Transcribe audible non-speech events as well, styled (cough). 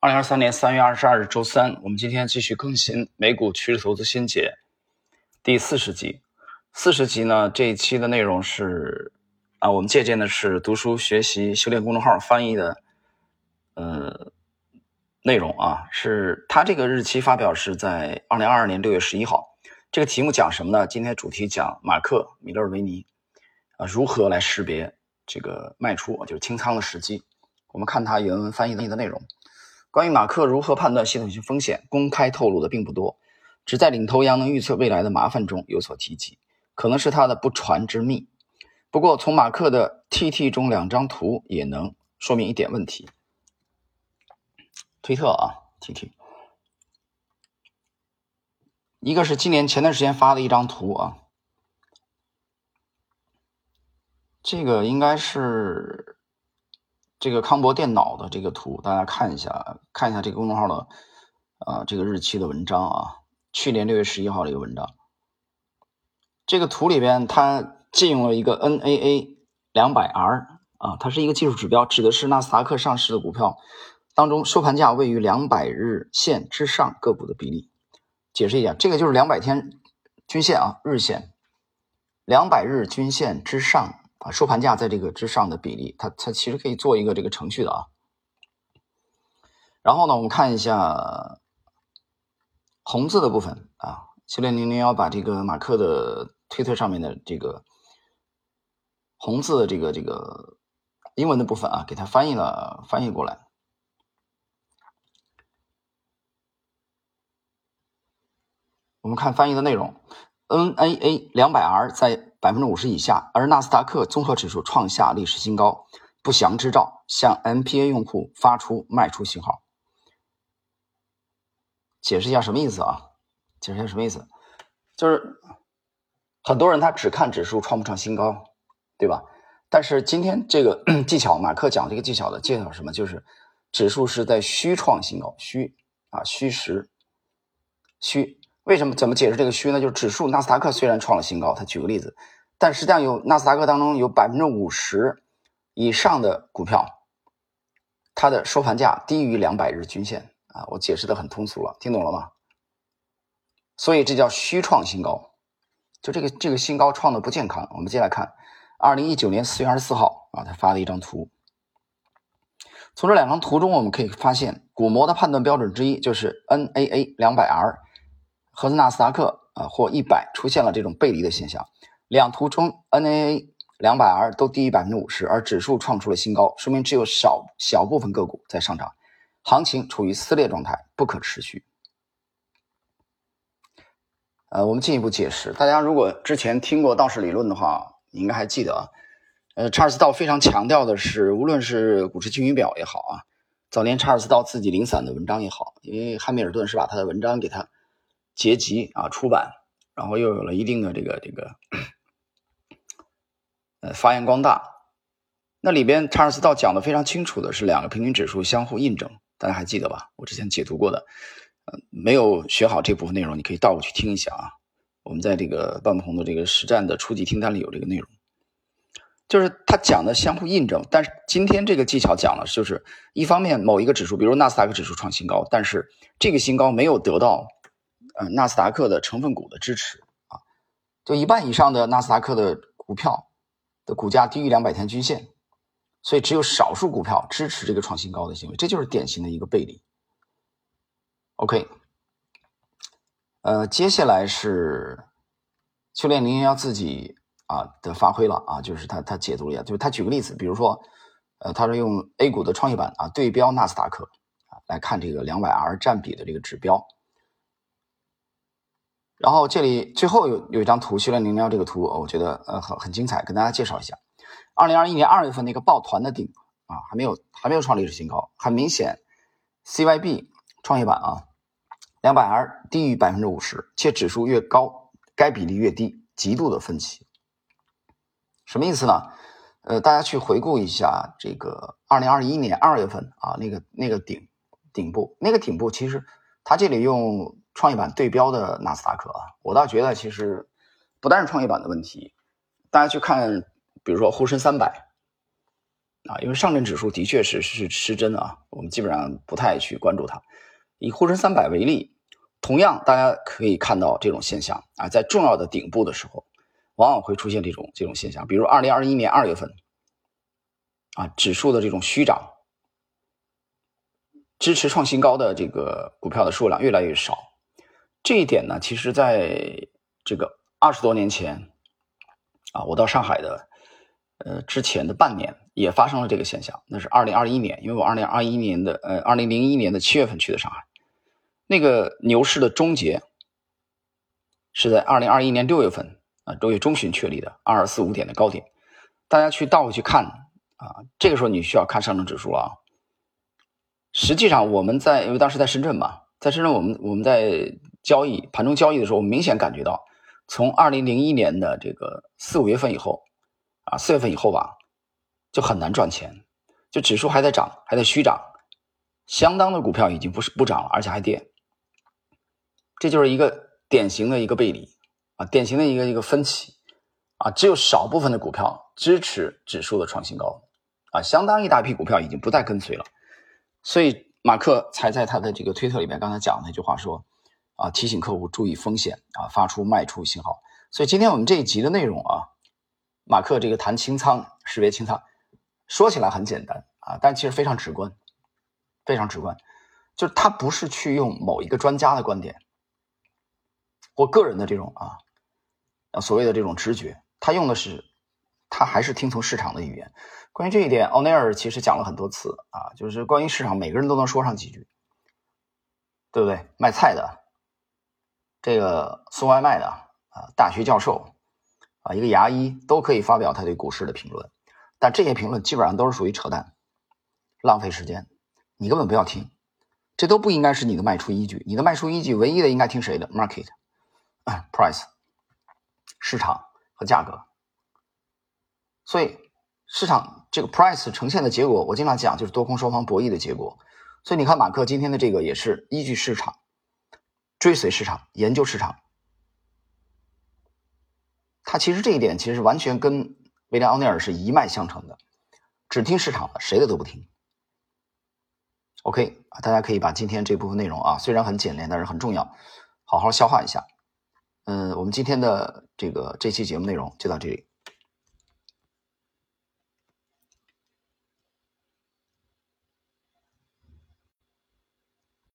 二零二三年三月二十二日周三，我们今天继续更新美股趋势投资新解第四十集。四十集呢，这一期的内容是啊，我们借鉴的是读书学习修炼公众号翻译的呃内容啊，是它这个日期发表是在二零二二年六月十一号。这个题目讲什么呢？今天主题讲马克米勒维尼啊如何来识别这个卖出，就是清仓的时机。我们看他原文翻译的内容。关于马克如何判断系统性风险，公开透露的并不多，只在领头羊能预测未来的麻烦中有所提及，可能是他的不传之秘。不过，从马克的 TT 中两张图也能说明一点问题。推特啊，TT，一个是今年前段时间发的一张图啊，这个应该是。这个康博电脑的这个图，大家看一下，看一下这个公众号的啊这个日期的文章啊，去年六月十一号的一个文章。这个图里边，它借用了一个 NAA 两百 R 啊，它是一个技术指标，指的是纳斯达克上市的股票当中收盘价位于两百日线之上个股的比例。解释一下，这个就是两百天均线啊，日线，两百日均线之上。啊，收盘价在这个之上的比例，它它其实可以做一个这个程序的啊。然后呢，我们看一下红字的部分啊，七六零零幺把这个马克的推特上面的这个红字的这个这个英文的部分啊，给它翻译了翻译过来。我们看翻译的内容，NAA 两百 R 在。百分之五十以下，而纳斯达克综合指数创下历史新高，不祥之兆，向 MPA 用户发出卖出信号。解释一下什么意思啊？解释一下什么意思？就是很多人他只看指数创不创新高，对吧？但是今天这个 (clears throat) 技巧，马克讲这个技巧的介绍什么？就是指数是在虚创新高，虚啊，虚实，虚。为什么？怎么解释这个虚呢？就是指数纳斯达克虽然创了新高，他举个例子，但实际上有纳斯达克当中有百分之五十以上的股票，它的收盘价低于两百日均线啊。我解释的很通俗了，听懂了吗？所以这叫虚创新高，就这个这个新高创的不健康。我们接下来看，二零一九年四月二十四号啊，他发了一张图。从这两张图中，我们可以发现，股魔的判断标准之一就是 NAA 两百 R。和纳斯达克啊或一百出现了这种背离的现象，两图中 NAA 两百 R 都低于百分之五十，而指数创出了新高，说明只有少小部分个股在上涨，行情处于撕裂状态，不可持续。呃，我们进一步解释，大家如果之前听过道氏理论的话，你应该还记得啊。呃，查尔斯道非常强调的是，无论是股市晴雨表也好啊，早年查尔斯道自己零散的文章也好，因为汉密尔顿是把他的文章给他。结集啊，出版，然后又有了一定的这个这个，发扬光大。那里边查尔斯道讲的非常清楚的是两个平均指数相互印证，大家还记得吧？我之前解读过的，呃，没有学好这部分内容，你可以倒过去听一下啊。我们在这个半不同的这个实战的初级听单里有这个内容，就是他讲的相互印证。但是今天这个技巧讲了就是一方面某一个指数，比如纳斯达克指数创新高，但是这个新高没有得到。呃，纳斯达克的成分股的支持啊，就一半以上的纳斯达克的股票的股价低于两百天均线，所以只有少数股票支持这个创新高的行为，这就是典型的一个背离。OK，呃，接下来是秋练零幺自己啊的发挥了啊，就是他他解读了一下，就是他举个例子，比如说，呃，他是用 A 股的创业板啊对标纳斯达克啊来看这个两百 R 占比的这个指标。然后这里最后有有一张图，修炼零幺这个图，我觉得呃很很精彩，跟大家介绍一下。二零二一年二月份那个抱团的顶啊，还没有还没有创历史新高，很明显，CYB 创业板啊，两百 R 低于百分之五十，且指数越高，该比例越低，极度的分歧。什么意思呢？呃，大家去回顾一下这个二零二一年二月份啊，那个那个顶顶部那个顶部，其实它这里用。创业板对标的纳斯达克啊，我倒觉得其实不但是创业板的问题，大家去看，比如说沪深三百，啊，因为上证指数的确是是失真啊，我们基本上不太去关注它。以沪深三百为例，同样大家可以看到这种现象啊，在重要的顶部的时候，往往会出现这种这种现象，比如二零二一年二月份啊，指数的这种虚涨，支持创新高的这个股票的数量越来越少。这一点呢，其实在这个二十多年前啊，我到上海的呃之前的半年也发生了这个现象。那是二零二一年，因为我二零二一年的呃二零零一年的七月份去的上海，那个牛市的终结是在二零二一年六月份啊六月中旬确立的二四五点的高点。大家去倒回去看啊，这个时候你需要看上证指数了啊。实际上我们在因为当时在深圳嘛，在深圳我们我们在。交易盘中交易的时候，我明显感觉到，从二零零一年的这个四五月份以后，啊四月份以后吧，就很难赚钱，就指数还在涨，还在虚涨，相当的股票已经不是不涨了，而且还跌，这就是一个典型的一个背离啊，典型的一个一个分歧。啊，只有少部分的股票支持指数的创新高啊，相当一大批股票已经不再跟随了，所以马克才在他的这个推特里面刚才讲那句话说。啊，提醒客户注意风险啊，发出卖出信号。所以今天我们这一集的内容啊，马克这个谈清仓识别清仓，说起来很简单啊，但其实非常直观，非常直观。就是他不是去用某一个专家的观点，或个人的这种啊，所谓的这种直觉，他用的是，他还是听从市场的语言。关于这一点，奥内尔其实讲了很多次啊，就是关于市场，每个人都能说上几句，对不对？卖菜的。这个送外卖的啊，大学教授啊，一个牙医都可以发表他对股市的评论，但这些评论基本上都是属于扯淡，浪费时间，你根本不要听，这都不应该是你的卖出依据。你的卖出依据唯一的应该听谁的？Market (laughs) price (laughs) 市场和价格。所以市场这个 price 呈现的结果，我经常讲就是多空双方博弈的结果。所以你看马克今天的这个也是依据市场。追随市场，研究市场，他其实这一点其实完全跟威廉奥尼尔是一脉相承的，只听市场的，谁的都不听。OK，大家可以把今天这部分内容啊，虽然很简练，但是很重要，好好消化一下。嗯，我们今天的这个这期节目内容就到这里。